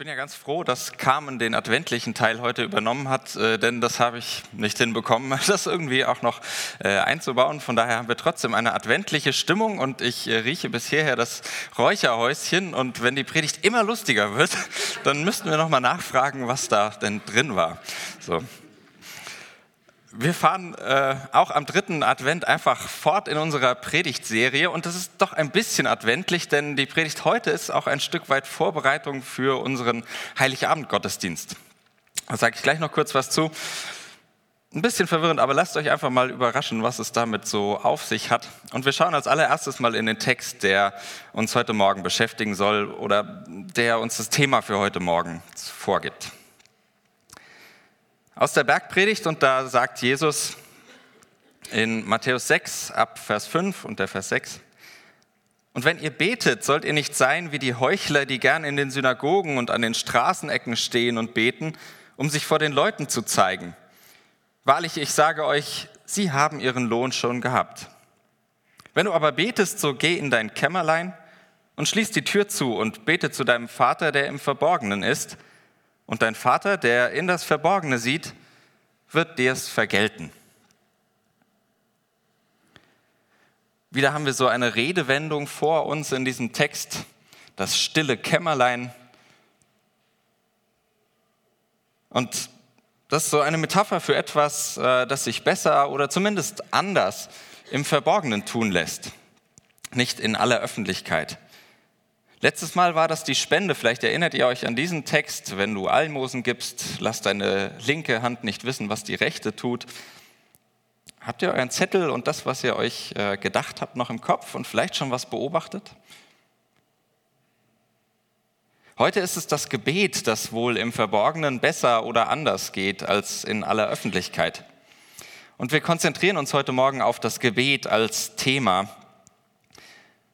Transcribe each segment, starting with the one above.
bin ja ganz froh, dass Carmen den adventlichen Teil heute übernommen hat, äh, denn das habe ich nicht hinbekommen, das irgendwie auch noch äh, einzubauen. Von daher haben wir trotzdem eine adventliche Stimmung und ich äh, rieche bis hierher das Räucherhäuschen und wenn die Predigt immer lustiger wird, dann müssten wir noch mal nachfragen, was da denn drin war. So, wir fahren äh, auch am dritten Advent einfach fort in unserer Predigtserie und das ist doch ein bisschen adventlich, denn die Predigt heute ist auch ein Stück weit Vorbereitung für unseren Heiligabend-Gottesdienst. Da sage ich gleich noch kurz was zu. Ein bisschen verwirrend, aber lasst euch einfach mal überraschen, was es damit so auf sich hat. Und wir schauen als allererstes mal in den Text, der uns heute Morgen beschäftigen soll oder der uns das Thema für heute Morgen vorgibt aus der Bergpredigt und da sagt Jesus in Matthäus 6 ab Vers 5 und der Vers 6, und wenn ihr betet, sollt ihr nicht sein wie die Heuchler, die gern in den Synagogen und an den Straßenecken stehen und beten, um sich vor den Leuten zu zeigen. Wahrlich, ich sage euch, sie haben ihren Lohn schon gehabt. Wenn du aber betest, so geh in dein Kämmerlein und schließ die Tür zu und bete zu deinem Vater, der im Verborgenen ist, und dein Vater, der in das Verborgene sieht, wird dir es vergelten. Wieder haben wir so eine Redewendung vor uns in diesem Text, das stille Kämmerlein. Und das ist so eine Metapher für etwas, äh, das sich besser oder zumindest anders im Verborgenen tun lässt, nicht in aller Öffentlichkeit. Letztes Mal war das die Spende. Vielleicht erinnert ihr euch an diesen Text. Wenn du Almosen gibst, lass deine linke Hand nicht wissen, was die rechte tut. Habt ihr euren Zettel und das, was ihr euch äh, gedacht habt, noch im Kopf und vielleicht schon was beobachtet? Heute ist es das Gebet, das wohl im Verborgenen besser oder anders geht als in aller Öffentlichkeit. Und wir konzentrieren uns heute Morgen auf das Gebet als Thema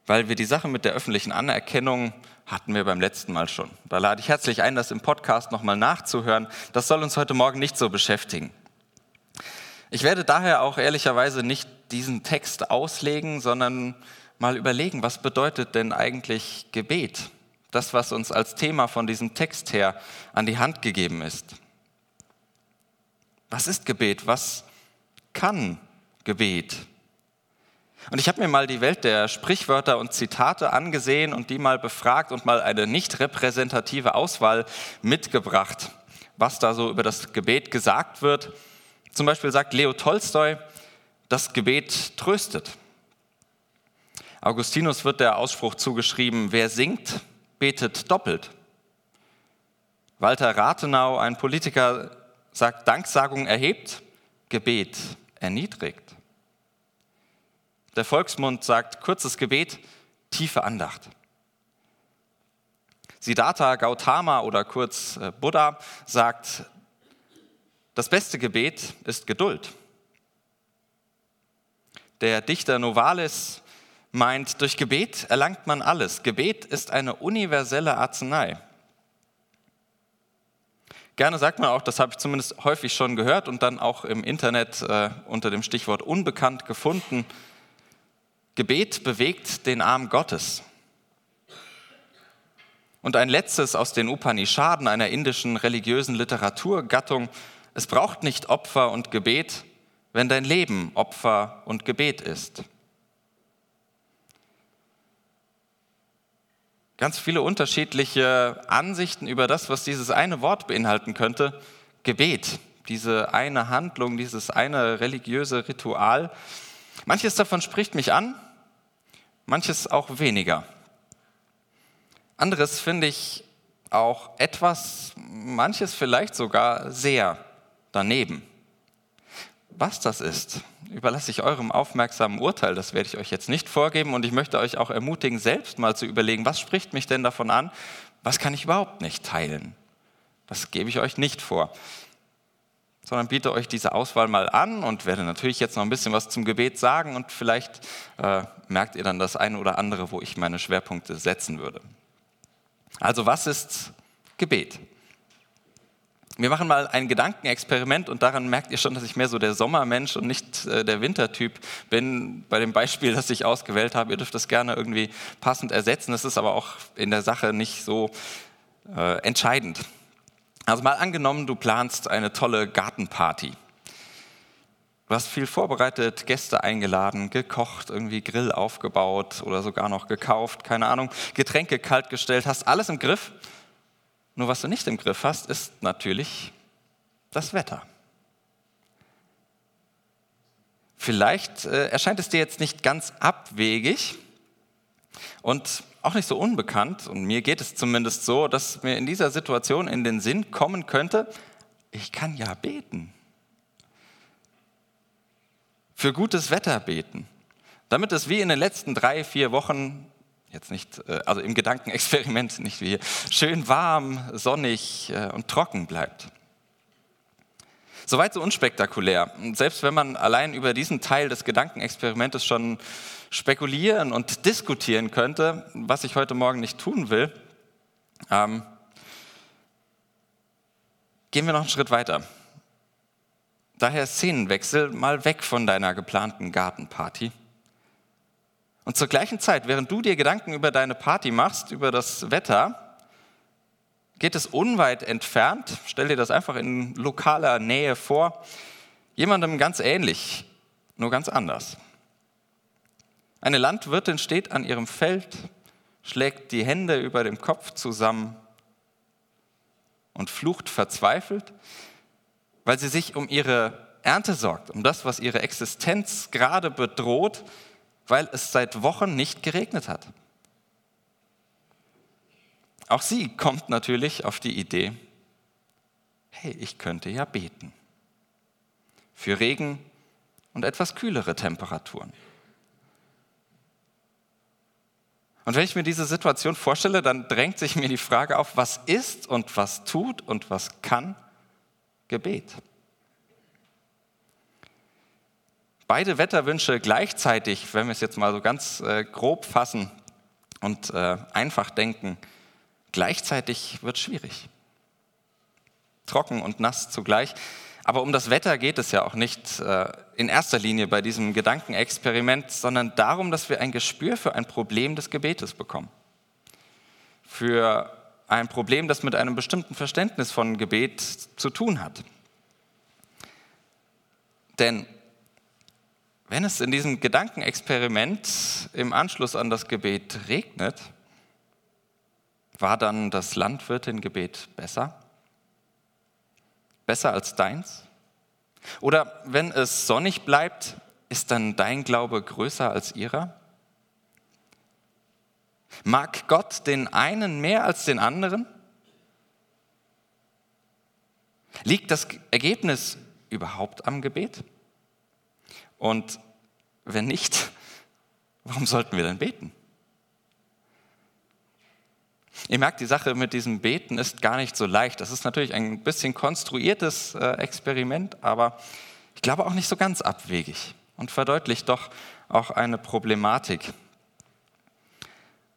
weil wir die Sache mit der öffentlichen Anerkennung hatten wir beim letzten Mal schon. Da lade ich herzlich ein, das im Podcast nochmal nachzuhören. Das soll uns heute Morgen nicht so beschäftigen. Ich werde daher auch ehrlicherweise nicht diesen Text auslegen, sondern mal überlegen, was bedeutet denn eigentlich Gebet? Das, was uns als Thema von diesem Text her an die Hand gegeben ist. Was ist Gebet? Was kann Gebet? Und ich habe mir mal die Welt der Sprichwörter und Zitate angesehen und die mal befragt und mal eine nicht repräsentative Auswahl mitgebracht, was da so über das Gebet gesagt wird. Zum Beispiel sagt Leo Tolstoi, das Gebet tröstet. Augustinus wird der Ausspruch zugeschrieben, wer singt, betet doppelt. Walter Rathenau, ein Politiker, sagt, Danksagung erhebt, Gebet erniedrigt. Der Volksmund sagt kurzes Gebet, tiefe Andacht. Siddhartha Gautama oder kurz äh, Buddha sagt, das beste Gebet ist Geduld. Der Dichter Novalis meint, durch Gebet erlangt man alles. Gebet ist eine universelle Arznei. Gerne sagt man auch, das habe ich zumindest häufig schon gehört und dann auch im Internet äh, unter dem Stichwort unbekannt gefunden, Gebet bewegt den Arm Gottes. Und ein letztes aus den Upanishaden, einer indischen religiösen Literaturgattung. Es braucht nicht Opfer und Gebet, wenn dein Leben Opfer und Gebet ist. Ganz viele unterschiedliche Ansichten über das, was dieses eine Wort beinhalten könnte. Gebet, diese eine Handlung, dieses eine religiöse Ritual. Manches davon spricht mich an, manches auch weniger. Anderes finde ich auch etwas, manches vielleicht sogar sehr daneben. Was das ist, überlasse ich eurem aufmerksamen Urteil, das werde ich euch jetzt nicht vorgeben und ich möchte euch auch ermutigen, selbst mal zu überlegen, was spricht mich denn davon an, was kann ich überhaupt nicht teilen. Das gebe ich euch nicht vor sondern biete euch diese Auswahl mal an und werde natürlich jetzt noch ein bisschen was zum Gebet sagen und vielleicht äh, merkt ihr dann das eine oder andere, wo ich meine Schwerpunkte setzen würde. Also was ist Gebet? Wir machen mal ein Gedankenexperiment und daran merkt ihr schon, dass ich mehr so der Sommermensch und nicht äh, der Wintertyp bin. Bei dem Beispiel, das ich ausgewählt habe, ihr dürft das gerne irgendwie passend ersetzen. Das ist aber auch in der Sache nicht so äh, entscheidend. Also mal angenommen, du planst eine tolle Gartenparty. Du hast viel vorbereitet, Gäste eingeladen, gekocht, irgendwie Grill aufgebaut oder sogar noch gekauft, keine Ahnung, Getränke kaltgestellt, hast alles im Griff. Nur was du nicht im Griff hast, ist natürlich das Wetter. Vielleicht äh, erscheint es dir jetzt nicht ganz abwegig und auch nicht so unbekannt, und mir geht es zumindest so, dass mir in dieser Situation in den Sinn kommen könnte, ich kann ja beten für gutes Wetter beten, damit es wie in den letzten drei, vier Wochen, jetzt nicht, äh, also im Gedankenexperiment nicht wie hier, schön warm, sonnig äh, und trocken bleibt. Soweit so unspektakulär. selbst wenn man allein über diesen Teil des Gedankenexperimentes schon spekulieren und diskutieren könnte, was ich heute Morgen nicht tun will, ähm, gehen wir noch einen Schritt weiter. Daher Szenenwechsel mal weg von deiner geplanten Gartenparty. Und zur gleichen Zeit, während du dir Gedanken über deine Party machst, über das Wetter, geht es unweit entfernt, stell dir das einfach in lokaler Nähe vor, jemandem ganz ähnlich, nur ganz anders. Eine Landwirtin steht an ihrem Feld, schlägt die Hände über dem Kopf zusammen und flucht verzweifelt, weil sie sich um ihre Ernte sorgt, um das, was ihre Existenz gerade bedroht, weil es seit Wochen nicht geregnet hat. Auch sie kommt natürlich auf die Idee, hey, ich könnte ja beten für Regen und etwas kühlere Temperaturen. Und wenn ich mir diese Situation vorstelle, dann drängt sich mir die Frage auf, was ist und was tut und was kann Gebet. Beide Wetterwünsche gleichzeitig, wenn wir es jetzt mal so ganz äh, grob fassen und äh, einfach denken, gleichzeitig wird schwierig. Trocken und nass zugleich. Aber um das Wetter geht es ja auch nicht äh, in erster Linie bei diesem Gedankenexperiment, sondern darum, dass wir ein Gespür für ein Problem des Gebetes bekommen. Für ein Problem, das mit einem bestimmten Verständnis von Gebet zu tun hat. Denn wenn es in diesem Gedankenexperiment im Anschluss an das Gebet regnet, war dann das Landwirtin-Gebet besser? Besser als deins? Oder wenn es sonnig bleibt, ist dann dein Glaube größer als ihrer? Mag Gott den einen mehr als den anderen? Liegt das Ergebnis überhaupt am Gebet? Und wenn nicht, warum sollten wir denn beten? Ihr merkt, die Sache mit diesem Beten ist gar nicht so leicht. Das ist natürlich ein bisschen konstruiertes äh, Experiment, aber ich glaube auch nicht so ganz abwegig und verdeutlicht doch auch eine Problematik.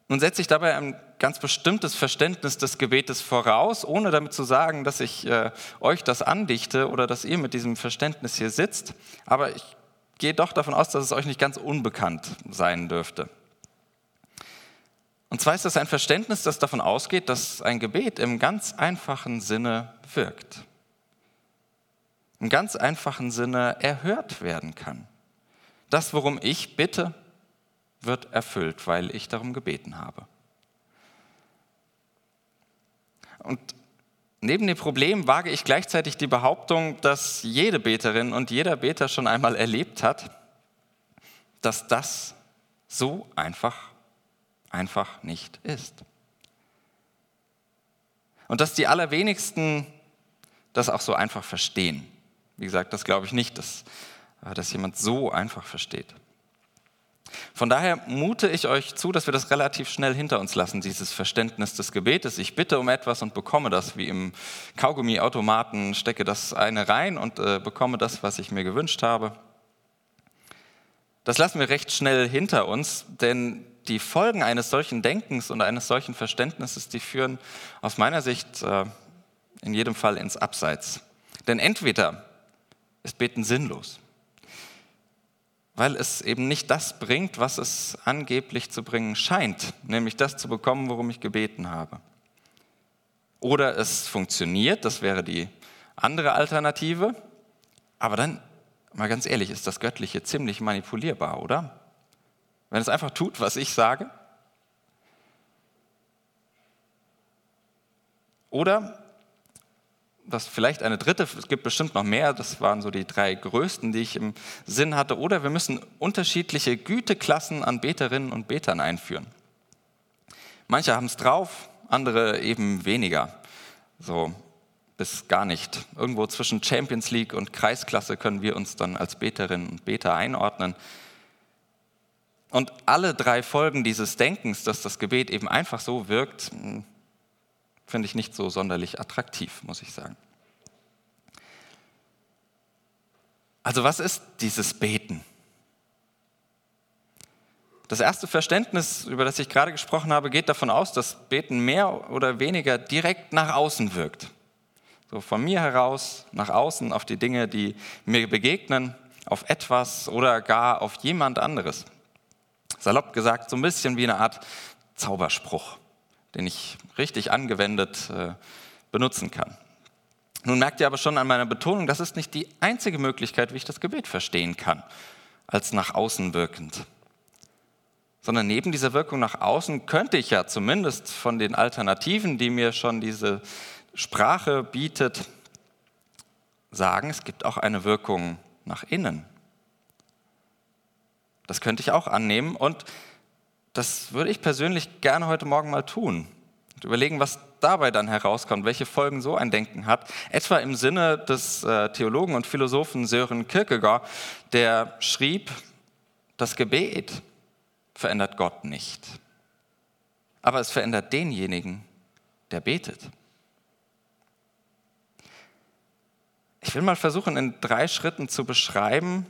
Nun setze ich dabei ein ganz bestimmtes Verständnis des Gebetes voraus, ohne damit zu sagen, dass ich äh, euch das andichte oder dass ihr mit diesem Verständnis hier sitzt. Aber ich gehe doch davon aus, dass es euch nicht ganz unbekannt sein dürfte. Und zwar ist das ein Verständnis, das davon ausgeht, dass ein Gebet im ganz einfachen Sinne wirkt. Im ganz einfachen Sinne erhört werden kann. Das, worum ich bitte, wird erfüllt, weil ich darum gebeten habe. Und neben dem Problem wage ich gleichzeitig die Behauptung, dass jede Beterin und jeder Beter schon einmal erlebt hat, dass das so einfach, einfach nicht ist. Und dass die allerwenigsten das auch so einfach verstehen. Wie gesagt, das glaube ich nicht, dass, dass jemand so einfach versteht. Von daher mute ich euch zu, dass wir das relativ schnell hinter uns lassen, dieses Verständnis des Gebetes. Ich bitte um etwas und bekomme das, wie im Kaugummiautomaten, stecke das eine rein und äh, bekomme das, was ich mir gewünscht habe. Das lassen wir recht schnell hinter uns, denn die Folgen eines solchen Denkens und eines solchen Verständnisses, die führen aus meiner Sicht äh, in jedem Fall ins Abseits. Denn entweder ist Beten sinnlos weil es eben nicht das bringt, was es angeblich zu bringen scheint, nämlich das zu bekommen, worum ich gebeten habe. Oder es funktioniert, das wäre die andere Alternative. Aber dann, mal ganz ehrlich, ist das Göttliche ziemlich manipulierbar, oder? Wenn es einfach tut, was ich sage. Oder das vielleicht eine dritte, es gibt bestimmt noch mehr, das waren so die drei größten, die ich im Sinn hatte. Oder wir müssen unterschiedliche Güteklassen an Beterinnen und Betern einführen. Manche haben es drauf, andere eben weniger. So bis gar nicht. Irgendwo zwischen Champions League und Kreisklasse können wir uns dann als Beterinnen und Beter einordnen. Und alle drei Folgen dieses Denkens, dass das Gebet eben einfach so wirkt, hm, finde ich nicht so sonderlich attraktiv, muss ich sagen. Also was ist dieses Beten? Das erste Verständnis, über das ich gerade gesprochen habe, geht davon aus, dass Beten mehr oder weniger direkt nach außen wirkt. So von mir heraus nach außen auf die Dinge, die mir begegnen, auf etwas oder gar auf jemand anderes. Salopp gesagt, so ein bisschen wie eine Art Zauberspruch, den ich richtig angewendet äh, benutzen kann. Nun merkt ihr aber schon an meiner Betonung, das ist nicht die einzige Möglichkeit, wie ich das Gebet verstehen kann, als nach außen wirkend sondern neben dieser Wirkung nach außen könnte ich ja zumindest von den Alternativen, die mir schon diese Sprache bietet, sagen, es gibt auch eine Wirkung nach innen. Das könnte ich auch annehmen und das würde ich persönlich gerne heute Morgen mal tun und überlegen, was dabei dann herauskommt, welche Folgen so ein Denken hat. Etwa im Sinne des äh, Theologen und Philosophen Sören Kierkegaard, der schrieb, das Gebet verändert Gott nicht. Aber es verändert denjenigen, der betet. Ich will mal versuchen, in drei Schritten zu beschreiben,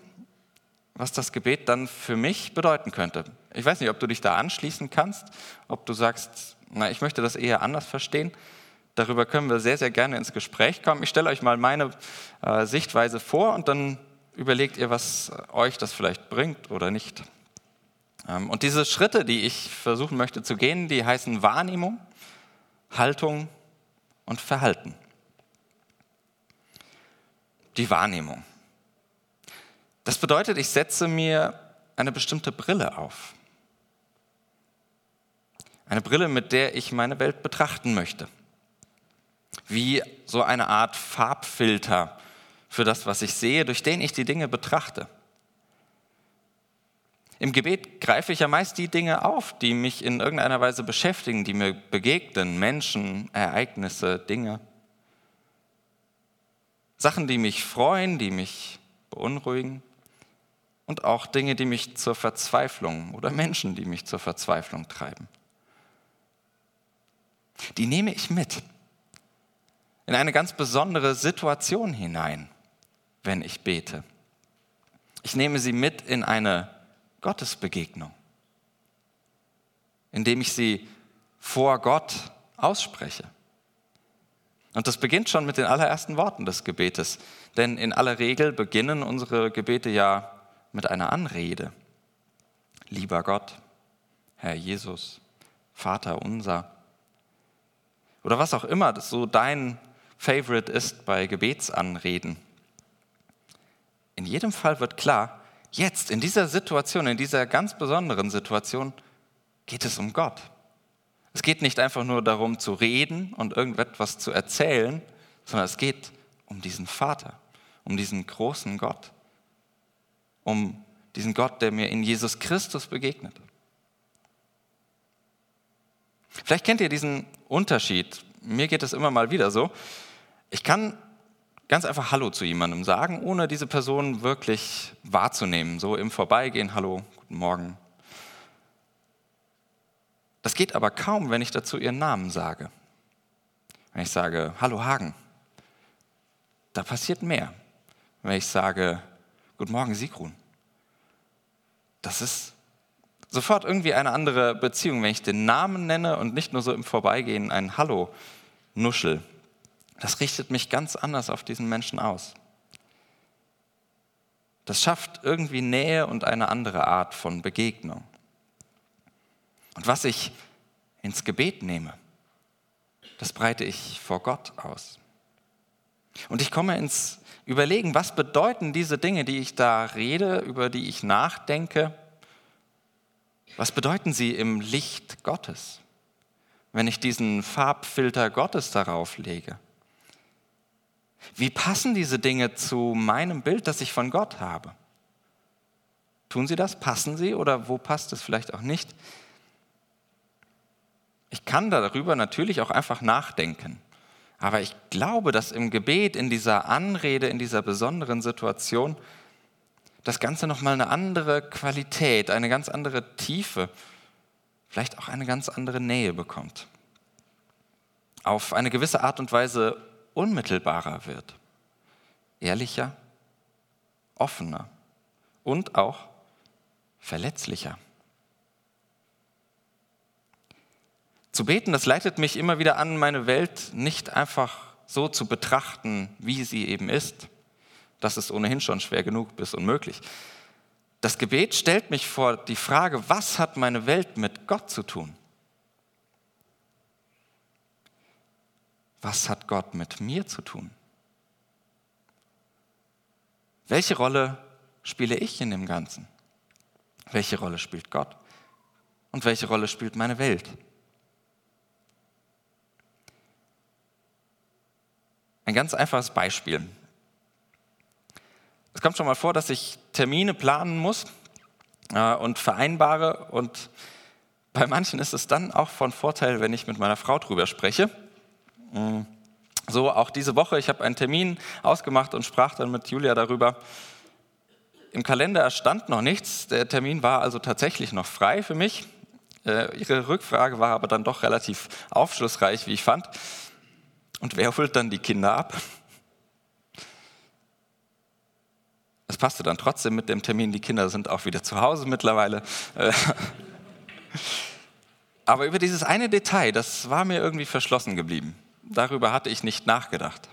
was das Gebet dann für mich bedeuten könnte. Ich weiß nicht, ob du dich da anschließen kannst, ob du sagst, na, ich möchte das eher anders verstehen. Darüber können wir sehr, sehr gerne ins Gespräch kommen. Ich stelle euch mal meine äh, Sichtweise vor und dann überlegt ihr, was euch das vielleicht bringt oder nicht. Ähm, und diese Schritte, die ich versuchen möchte zu gehen, die heißen Wahrnehmung, Haltung und Verhalten. Die Wahrnehmung. Das bedeutet, ich setze mir eine bestimmte Brille auf. Eine Brille, mit der ich meine Welt betrachten möchte. Wie so eine Art Farbfilter für das, was ich sehe, durch den ich die Dinge betrachte. Im Gebet greife ich ja meist die Dinge auf, die mich in irgendeiner Weise beschäftigen, die mir begegnen, Menschen, Ereignisse, Dinge. Sachen, die mich freuen, die mich beunruhigen und auch Dinge, die mich zur Verzweiflung oder Menschen, die mich zur Verzweiflung treiben. Die nehme ich mit in eine ganz besondere Situation hinein, wenn ich bete. Ich nehme sie mit in eine Gottesbegegnung, indem ich sie vor Gott ausspreche. Und das beginnt schon mit den allerersten Worten des Gebetes, denn in aller Regel beginnen unsere Gebete ja mit einer Anrede. Lieber Gott, Herr Jesus, Vater unser. Oder was auch immer das so dein Favorite ist bei Gebetsanreden. In jedem Fall wird klar, Jetzt, in dieser Situation, in dieser ganz besonderen Situation, geht es um Gott. Es geht nicht einfach nur darum zu reden und irgendetwas zu erzählen, sondern es geht um diesen Vater, um diesen großen Gott, um diesen Gott, der mir in Jesus Christus begegnet. Vielleicht kennt ihr diesen Unterschied. Mir geht es immer mal wieder so. Ich kann ganz einfach Hallo zu jemandem sagen, ohne diese Person wirklich wahrzunehmen. So im Vorbeigehen, Hallo, guten Morgen. Das geht aber kaum, wenn ich dazu ihren Namen sage. Wenn ich sage, Hallo Hagen, da passiert mehr. Wenn ich sage, Guten Morgen Sigrun, das ist sofort irgendwie eine andere Beziehung, wenn ich den Namen nenne und nicht nur so im Vorbeigehen ein Hallo nuschel. Das richtet mich ganz anders auf diesen Menschen aus. Das schafft irgendwie Nähe und eine andere Art von Begegnung. Und was ich ins Gebet nehme, das breite ich vor Gott aus. Und ich komme ins Überlegen, was bedeuten diese Dinge, die ich da rede, über die ich nachdenke, was bedeuten sie im Licht Gottes, wenn ich diesen Farbfilter Gottes darauf lege? Wie passen diese Dinge zu meinem Bild, das ich von Gott habe? Tun sie das? Passen sie oder wo passt es vielleicht auch nicht? Ich kann darüber natürlich auch einfach nachdenken. Aber ich glaube, dass im Gebet, in dieser Anrede, in dieser besonderen Situation, das Ganze nochmal eine andere Qualität, eine ganz andere Tiefe, vielleicht auch eine ganz andere Nähe bekommt. Auf eine gewisse Art und Weise unmittelbarer wird, ehrlicher, offener und auch verletzlicher. Zu beten, das leitet mich immer wieder an, meine Welt nicht einfach so zu betrachten, wie sie eben ist. Das ist ohnehin schon schwer genug bis unmöglich. Das Gebet stellt mich vor die Frage, was hat meine Welt mit Gott zu tun? Was hat Gott mit mir zu tun? Welche Rolle spiele ich in dem Ganzen? Welche Rolle spielt Gott? Und welche Rolle spielt meine Welt? Ein ganz einfaches Beispiel. Es kommt schon mal vor, dass ich Termine planen muss äh, und vereinbare und bei manchen ist es dann auch von Vorteil, wenn ich mit meiner Frau drüber spreche. Mm. So auch diese Woche, ich habe einen Termin ausgemacht und sprach dann mit Julia darüber. Im Kalender stand noch nichts, der Termin war also tatsächlich noch frei für mich. Äh, ihre Rückfrage war aber dann doch relativ aufschlussreich, wie ich fand. Und wer holt dann die Kinder ab? Es passte dann trotzdem mit dem Termin, die Kinder sind auch wieder zu Hause mittlerweile. Äh, aber über dieses eine Detail, das war mir irgendwie verschlossen geblieben. Darüber hatte ich nicht nachgedacht.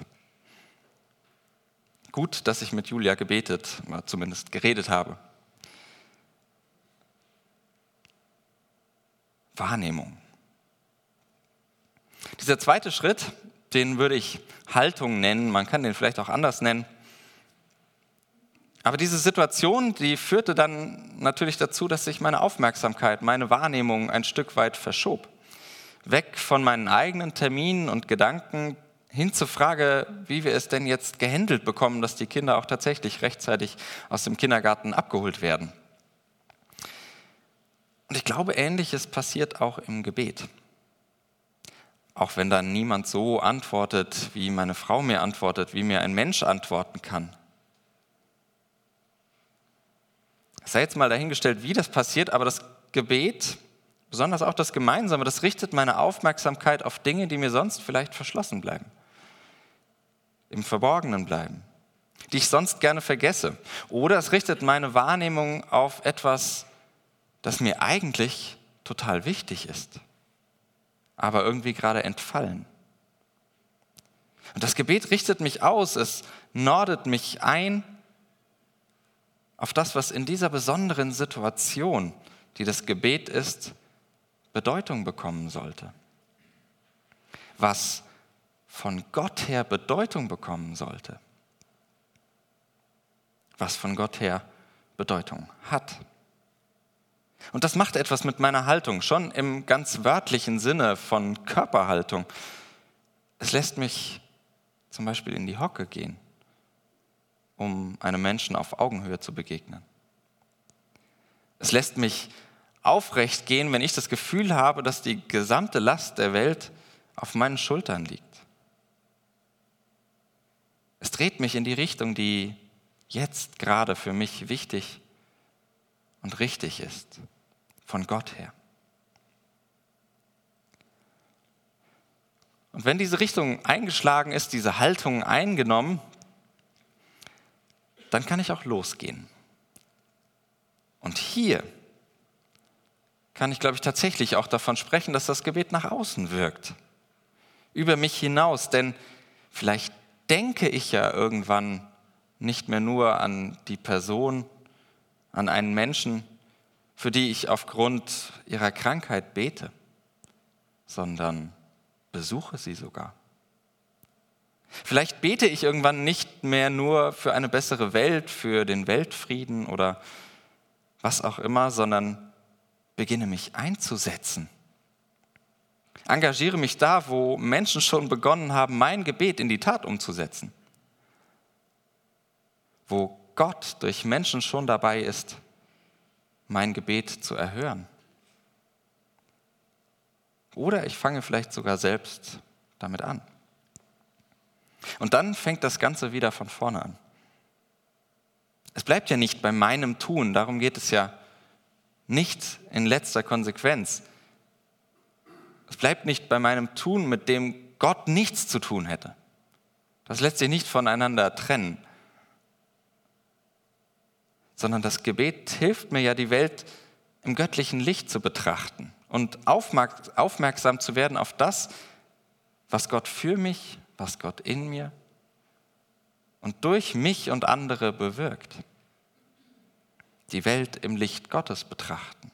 Gut, dass ich mit Julia gebetet, zumindest geredet habe. Wahrnehmung. Dieser zweite Schritt den würde ich Haltung nennen, man kann den vielleicht auch anders nennen. Aber diese Situation, die führte dann natürlich dazu, dass sich meine Aufmerksamkeit, meine Wahrnehmung ein Stück weit verschob. Weg von meinen eigenen Terminen und Gedanken hin zur Frage, wie wir es denn jetzt gehandelt bekommen, dass die Kinder auch tatsächlich rechtzeitig aus dem Kindergarten abgeholt werden. Und ich glaube, ähnliches passiert auch im Gebet auch wenn dann niemand so antwortet, wie meine Frau mir antwortet, wie mir ein Mensch antworten kann. Sei jetzt mal dahingestellt, wie das passiert, aber das Gebet, besonders auch das Gemeinsame, das richtet meine Aufmerksamkeit auf Dinge, die mir sonst vielleicht verschlossen bleiben, im Verborgenen bleiben, die ich sonst gerne vergesse. Oder es richtet meine Wahrnehmung auf etwas, das mir eigentlich total wichtig ist aber irgendwie gerade entfallen. Und das Gebet richtet mich aus, es nordet mich ein auf das, was in dieser besonderen Situation, die das Gebet ist, Bedeutung bekommen sollte. Was von Gott her Bedeutung bekommen sollte. Was von Gott her Bedeutung hat. Und das macht etwas mit meiner Haltung, schon im ganz wörtlichen Sinne von Körperhaltung. Es lässt mich zum Beispiel in die Hocke gehen, um einem Menschen auf Augenhöhe zu begegnen. Es lässt mich aufrecht gehen, wenn ich das Gefühl habe, dass die gesamte Last der Welt auf meinen Schultern liegt. Es dreht mich in die Richtung, die jetzt gerade für mich wichtig und richtig ist von Gott her. Und wenn diese Richtung eingeschlagen ist, diese Haltung eingenommen, dann kann ich auch losgehen. Und hier kann ich, glaube ich, tatsächlich auch davon sprechen, dass das Gebet nach außen wirkt, über mich hinaus. Denn vielleicht denke ich ja irgendwann nicht mehr nur an die Person, an einen Menschen, für die ich aufgrund ihrer Krankheit bete, sondern besuche sie sogar. Vielleicht bete ich irgendwann nicht mehr nur für eine bessere Welt, für den Weltfrieden oder was auch immer, sondern beginne mich einzusetzen. Engagiere mich da, wo Menschen schon begonnen haben, mein Gebet in die Tat umzusetzen. Wo Gott durch Menschen schon dabei ist, mein Gebet zu erhören. Oder ich fange vielleicht sogar selbst damit an. Und dann fängt das Ganze wieder von vorne an. Es bleibt ja nicht bei meinem Tun, darum geht es ja nicht in letzter Konsequenz. Es bleibt nicht bei meinem Tun, mit dem Gott nichts zu tun hätte. Das lässt sich nicht voneinander trennen. Sondern das Gebet hilft mir ja, die Welt im göttlichen Licht zu betrachten und aufmerksam zu werden auf das, was Gott für mich was Gott in mir und durch mich und andere bewirkt. Die Welt im Licht Gottes betrachten.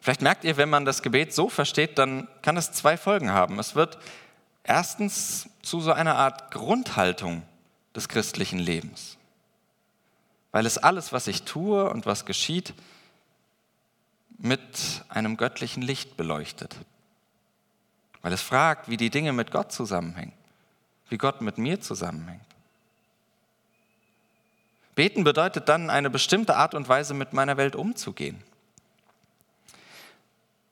Vielleicht merkt ihr, wenn man das Gebet so versteht, dann kann es zwei Folgen haben. Es wird erstens zu so einer Art Grundhaltung des christlichen Lebens, weil es alles, was ich tue und was geschieht, mit einem göttlichen Licht beleuchtet weil es fragt, wie die Dinge mit Gott zusammenhängen, wie Gott mit mir zusammenhängt. Beten bedeutet dann, eine bestimmte Art und Weise mit meiner Welt umzugehen.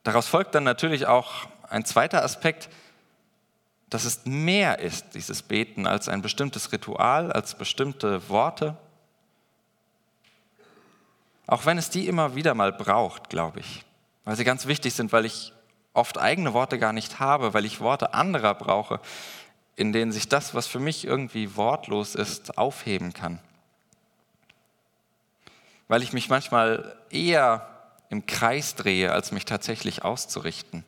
Daraus folgt dann natürlich auch ein zweiter Aspekt, dass es mehr ist, dieses Beten, als ein bestimmtes Ritual, als bestimmte Worte. Auch wenn es die immer wieder mal braucht, glaube ich, weil sie ganz wichtig sind, weil ich oft eigene Worte gar nicht habe, weil ich Worte anderer brauche, in denen sich das, was für mich irgendwie wortlos ist, aufheben kann. Weil ich mich manchmal eher im Kreis drehe, als mich tatsächlich auszurichten.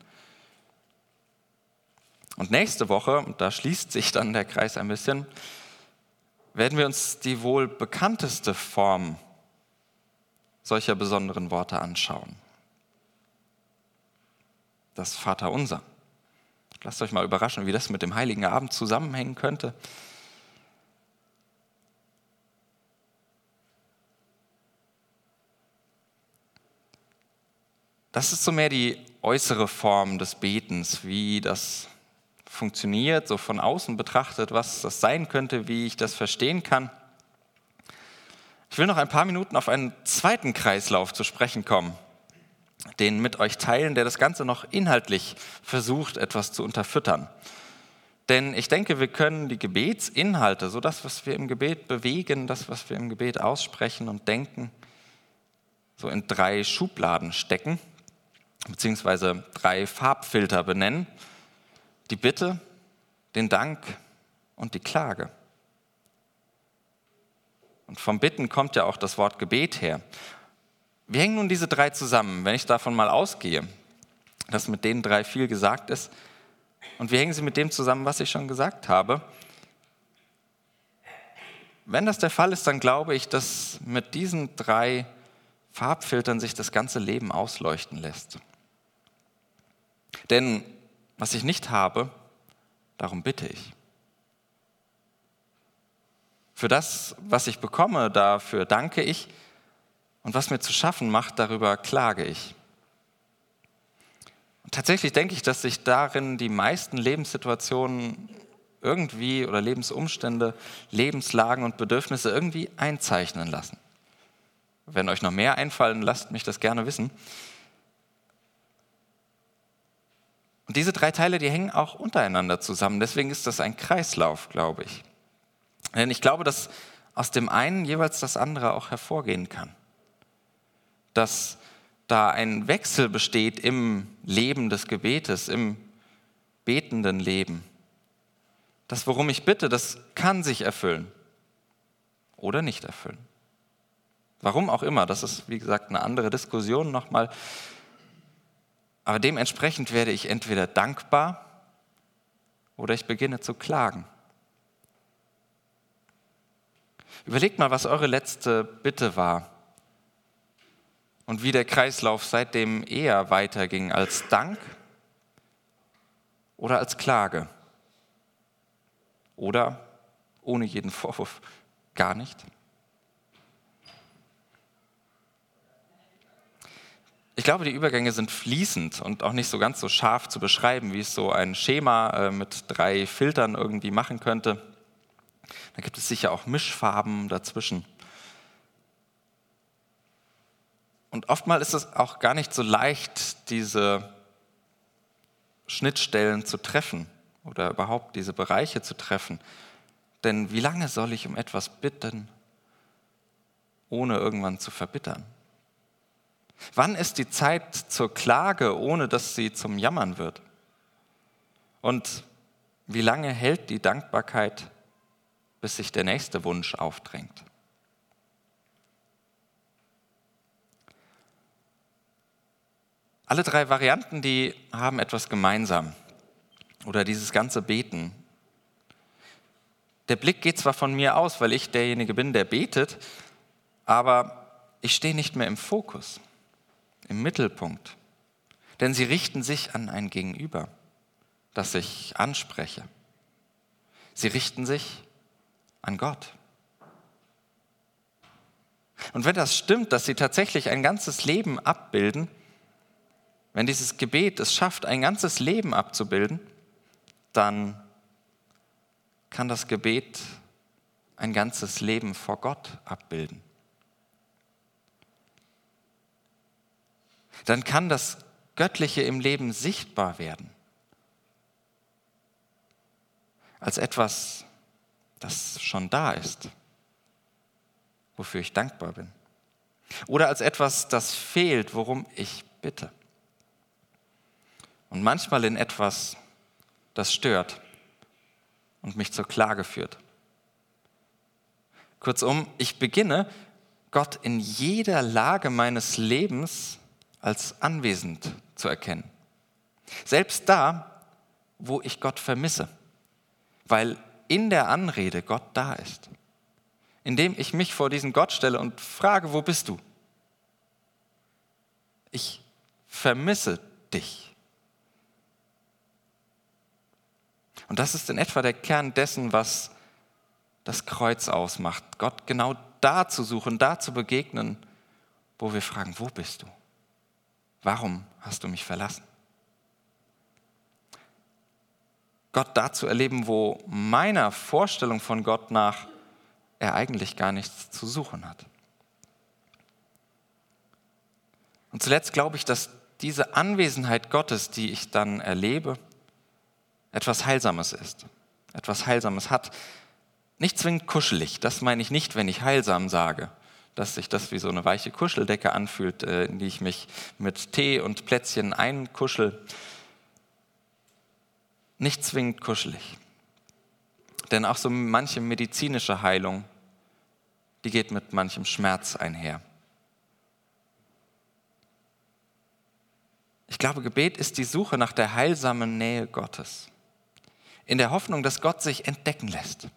Und nächste Woche, und da schließt sich dann der Kreis ein bisschen, werden wir uns die wohl bekannteste Form solcher besonderen Worte anschauen das Vaterunser. Lasst euch mal überraschen, wie das mit dem Heiligen Abend zusammenhängen könnte. Das ist so mehr die äußere Form des Betens, wie das funktioniert, so von außen betrachtet, was das sein könnte, wie ich das verstehen kann. Ich will noch ein paar Minuten auf einen zweiten Kreislauf zu sprechen kommen den mit euch teilen, der das Ganze noch inhaltlich versucht, etwas zu unterfüttern. Denn ich denke, wir können die Gebetsinhalte, so das, was wir im Gebet bewegen, das, was wir im Gebet aussprechen und denken, so in drei Schubladen stecken, beziehungsweise drei Farbfilter benennen. Die Bitte, den Dank und die Klage. Und vom Bitten kommt ja auch das Wort Gebet her. Wie hängen nun diese drei zusammen, wenn ich davon mal ausgehe, dass mit den drei viel gesagt ist? Und wie hängen sie mit dem zusammen, was ich schon gesagt habe? Wenn das der Fall ist, dann glaube ich, dass mit diesen drei Farbfiltern sich das ganze Leben ausleuchten lässt. Denn was ich nicht habe, darum bitte ich. Für das, was ich bekomme, dafür danke ich. Und was mir zu schaffen macht, darüber klage ich. Und tatsächlich denke ich, dass sich darin die meisten Lebenssituationen irgendwie oder Lebensumstände, Lebenslagen und Bedürfnisse irgendwie einzeichnen lassen. Wenn euch noch mehr einfallen, lasst mich das gerne wissen. Und diese drei Teile, die hängen auch untereinander zusammen. Deswegen ist das ein Kreislauf, glaube ich. Denn ich glaube, dass aus dem einen jeweils das andere auch hervorgehen kann dass da ein Wechsel besteht im Leben des Gebetes, im betenden Leben. Das, worum ich bitte, das kann sich erfüllen oder nicht erfüllen. Warum auch immer, das ist wie gesagt eine andere Diskussion nochmal. Aber dementsprechend werde ich entweder dankbar oder ich beginne zu klagen. Überlegt mal, was eure letzte Bitte war und wie der Kreislauf seitdem eher weiterging als Dank oder als Klage oder ohne jeden Vorwurf gar nicht? Ich glaube, die Übergänge sind fließend und auch nicht so ganz so scharf zu beschreiben, wie es so ein Schema äh, mit drei Filtern irgendwie machen könnte. Da gibt es sicher auch Mischfarben dazwischen. Und oftmals ist es auch gar nicht so leicht, diese Schnittstellen zu treffen oder überhaupt diese Bereiche zu treffen. Denn wie lange soll ich um etwas bitten, ohne irgendwann zu verbittern? Wann ist die Zeit zur Klage, ohne dass sie zum Jammern wird? Und wie lange hält die Dankbarkeit, bis sich der nächste Wunsch aufdrängt? Alle drei Varianten, die haben etwas gemeinsam. Oder dieses ganze Beten. Der Blick geht zwar von mir aus, weil ich derjenige bin, der betet, aber ich stehe nicht mehr im Fokus im Mittelpunkt. Denn sie richten sich an ein Gegenüber, das ich anspreche. Sie richten sich an Gott. Und wenn das stimmt, dass sie tatsächlich ein ganzes Leben abbilden, wenn dieses Gebet es schafft, ein ganzes Leben abzubilden, dann kann das Gebet ein ganzes Leben vor Gott abbilden. dann kann das Göttliche im Leben sichtbar werden. Als etwas, das schon da ist, wofür ich dankbar bin. Oder als etwas, das fehlt, worum ich bitte. Und manchmal in etwas, das stört und mich zur Klage führt. Kurzum, ich beginne, Gott in jeder Lage meines Lebens als anwesend zu erkennen. Selbst da, wo ich Gott vermisse, weil in der Anrede Gott da ist. Indem ich mich vor diesen Gott stelle und frage, wo bist du? Ich vermisse dich. Und das ist in etwa der Kern dessen, was das Kreuz ausmacht. Gott genau da zu suchen, da zu begegnen, wo wir fragen, wo bist du? Warum hast du mich verlassen? Gott da zu erleben, wo meiner Vorstellung von Gott nach er eigentlich gar nichts zu suchen hat. Und zuletzt glaube ich, dass diese Anwesenheit Gottes, die ich dann erlebe, etwas Heilsames ist, etwas Heilsames hat. Nicht zwingend kuschelig, das meine ich nicht, wenn ich heilsam sage, dass sich das wie so eine weiche Kuscheldecke anfühlt, äh, in die ich mich mit Tee und Plätzchen einkuschel. Nicht zwingend kuschelig. Denn auch so manche medizinische Heilung, die geht mit manchem Schmerz einher. Ich glaube, Gebet ist die Suche nach der heilsamen Nähe Gottes. In der Hoffnung, dass Gott sich entdecken lässt.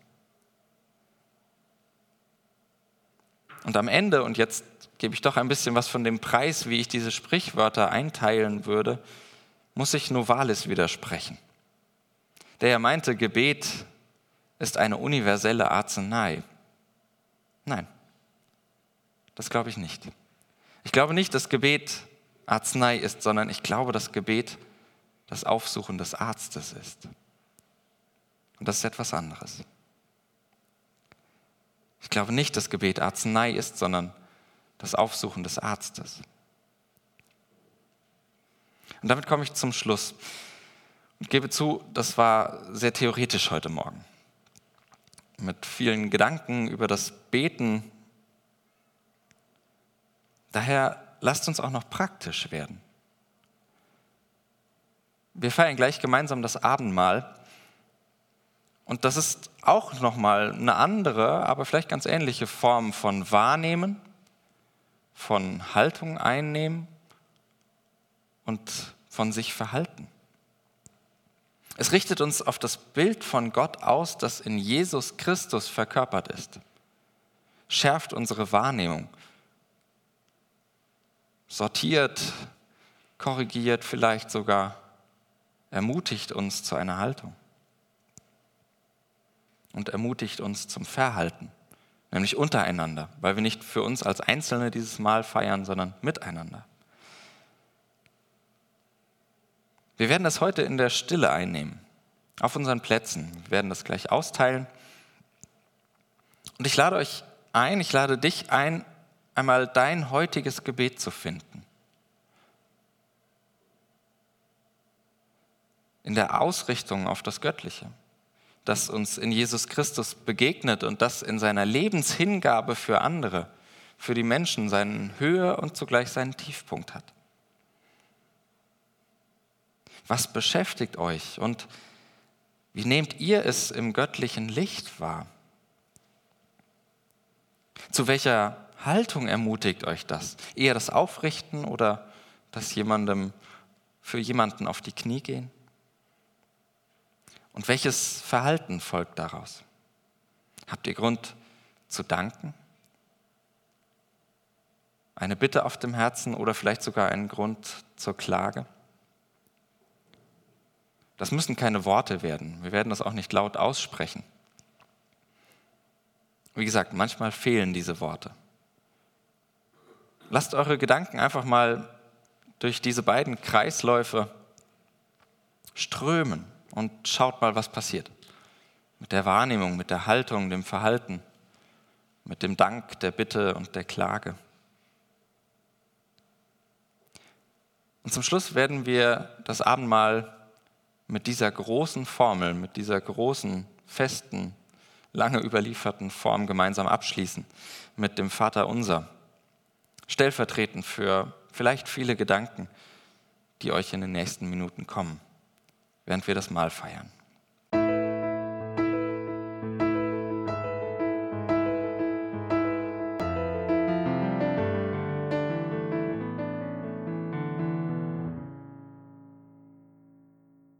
Und am Ende, und jetzt gebe ich doch ein bisschen was von dem Preis, wie ich diese Sprichwörter einteilen würde, muss ich Novalis widersprechen. Der ja meinte, Gebet ist eine universelle Arznei. Nein, das glaube ich nicht. Ich glaube nicht, dass Gebet Arznei ist, sondern ich glaube, dass Gebet das Aufsuchen des Arztes ist. Und das ist etwas anderes. Ich glaube nicht, dass Gebet Arznei ist, sondern das Aufsuchen des Arztes. Und damit komme ich zum Schluss und gebe zu, das war sehr theoretisch heute Morgen. Mit vielen Gedanken über das Beten. Daher lasst uns auch noch praktisch werden. Wir feiern gleich gemeinsam das Abendmahl. Und das ist auch nochmal eine andere, aber vielleicht ganz ähnliche Form von Wahrnehmen, von Haltung einnehmen und von sich verhalten. Es richtet uns auf das Bild von Gott aus, das in Jesus Christus verkörpert ist. Schärft unsere Wahrnehmung. Sortiert, korrigiert vielleicht sogar ermutigt uns zu einer Haltung und ermutigt uns zum Verhalten, nämlich untereinander, weil wir nicht für uns als Einzelne dieses Mal feiern, sondern miteinander. Wir werden das heute in der Stille einnehmen, auf unseren Plätzen. Wir werden das gleich austeilen. Und ich lade euch ein, ich lade dich ein, einmal dein heutiges Gebet zu finden. In der Ausrichtung auf das Göttliche das uns in Jesus Christus begegnet und das in seiner Lebenshingabe für andere, für die Menschen seinen Höhe und zugleich seinen Tiefpunkt hat. Was beschäftigt euch und wie nehmt ihr es im göttlichen Licht wahr? Zu welcher Haltung ermutigt euch das? Eher das Aufrichten oder das jemandem für jemanden auf die Knie gehen? Und welches Verhalten folgt daraus? Habt ihr Grund zu danken? Eine Bitte auf dem Herzen oder vielleicht sogar einen Grund zur Klage? Das müssen keine Worte werden. Wir werden das auch nicht laut aussprechen. Wie gesagt, manchmal fehlen diese Worte. Lasst eure Gedanken einfach mal durch diese beiden Kreisläufe strömen und schaut mal, was passiert. Mit der Wahrnehmung, mit der Haltung, dem Verhalten, mit dem Dank, der Bitte und der Klage. Und zum Schluss werden wir das Abendmahl mit dieser großen Formel, mit dieser großen, festen, lange überlieferten Form gemeinsam abschließen, mit dem Vater unser, stellvertretend für vielleicht viele Gedanken, die euch in den nächsten Minuten kommen während wir das Mahl feiern.